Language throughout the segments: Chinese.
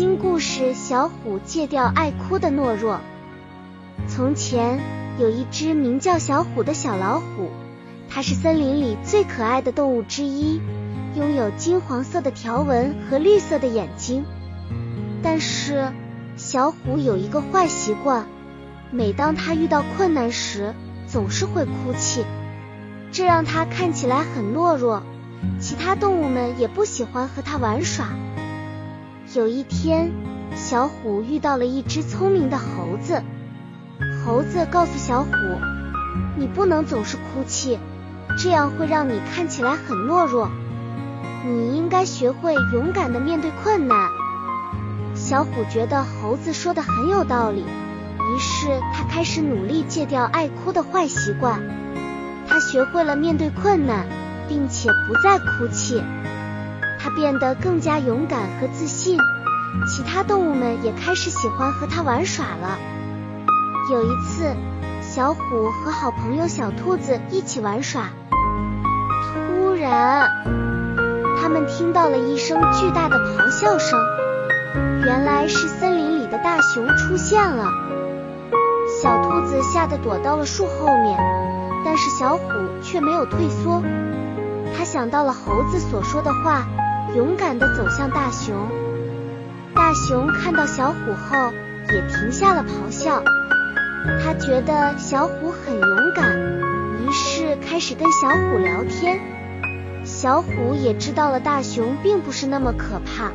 新故事：小虎戒掉爱哭的懦弱。从前有一只名叫小虎的小老虎，它是森林里最可爱的动物之一，拥有金黄色的条纹和绿色的眼睛。但是小虎有一个坏习惯，每当它遇到困难时，总是会哭泣，这让它看起来很懦弱。其他动物们也不喜欢和它玩耍。有一天，小虎遇到了一只聪明的猴子。猴子告诉小虎：“你不能总是哭泣，这样会让你看起来很懦弱。你应该学会勇敢的面对困难。”小虎觉得猴子说的很有道理，于是他开始努力戒掉爱哭的坏习惯。他学会了面对困难，并且不再哭泣。变得更加勇敢和自信，其他动物们也开始喜欢和他玩耍了。有一次，小虎和好朋友小兔子一起玩耍，突然，他们听到了一声巨大的咆哮声，原来是森林里的大熊出现了。小兔子吓得躲到了树后面，但是小虎却没有退缩，他想到了猴子所说的话。勇敢地走向大熊，大熊看到小虎后也停下了咆哮。他觉得小虎很勇敢，于是开始跟小虎聊天。小虎也知道了大熊并不是那么可怕，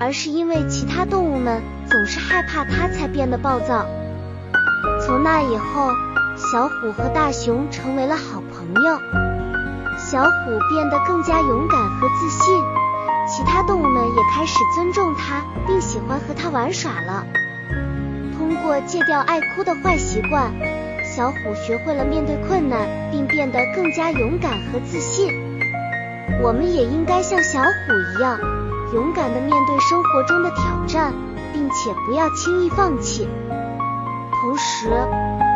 而是因为其他动物们总是害怕它才变得暴躁。从那以后，小虎和大熊成为了好朋友。小虎变得更加勇敢和自信，其他动物们也开始尊重它，并喜欢和它玩耍了。通过戒掉爱哭的坏习惯，小虎学会了面对困难，并变得更加勇敢和自信。我们也应该像小虎一样，勇敢地面对生活中的挑战，并且不要轻易放弃。同时，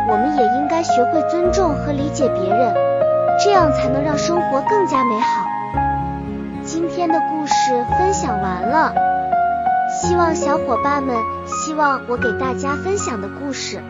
我们也应该学会尊重和理解别人。这样才能让生活更加美好。今天的故事分享完了，希望小伙伴们希望我给大家分享的故事。